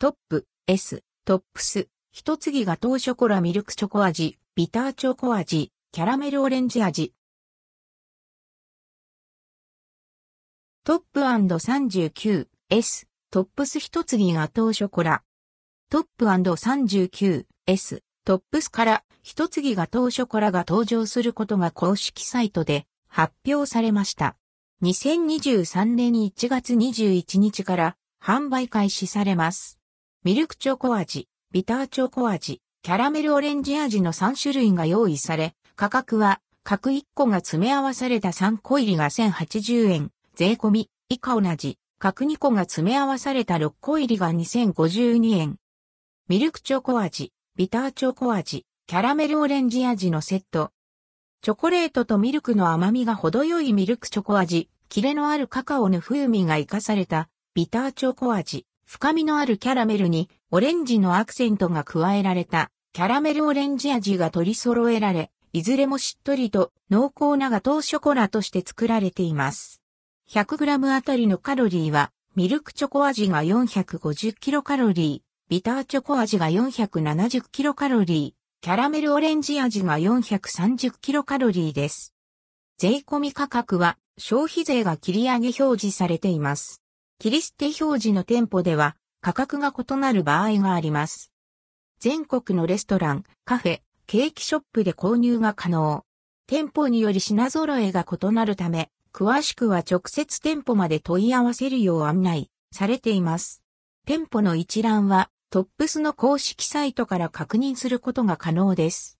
トップ、S、トップス、一継ぎガトーショコラミルクチョコ味、ビターチョコ味、キャラメルオレンジ味。トップ &39、S、トップス一継ぎガトーショコラ。トップ &39、S、トップスから一継ぎガトーショコラが登場することが公式サイトで発表されました。2023年1月21日から販売開始されます。ミルクチョコ味、ビターチョコ味、キャラメルオレンジ味の3種類が用意され、価格は各1個が詰め合わされた3個入りが1080円、税込み、以下同じ、各2個が詰め合わされた6個入りが2052円。ミルクチョコ味、ビターチョコ味、キャラメルオレンジ味のセット。チョコレートとミルクの甘みが程よいミルクチョコ味、キレのあるカカオの風味が活かされたビターチョコ味、深みのあるキャラメルにオレンジのアクセントが加えられたキャラメルオレンジ味が取り揃えられ、いずれもしっとりと濃厚なガトーショコラとして作られています。100g あたりのカロリーはミルクチョコ味が450キロカロリー、ビターチョコ味が470キロカロリー、キャラメルオレンジ味が430キロカロリーです。税込み価格は消費税が切り上げ表示されています。切り捨て表示の店舗では価格が異なる場合があります。全国のレストラン、カフェ、ケーキショップで購入が可能。店舗により品揃えが異なるため、詳しくは直接店舗まで問い合わせるよう案内されています。店舗の一覧はトップスの公式サイトから確認することが可能です。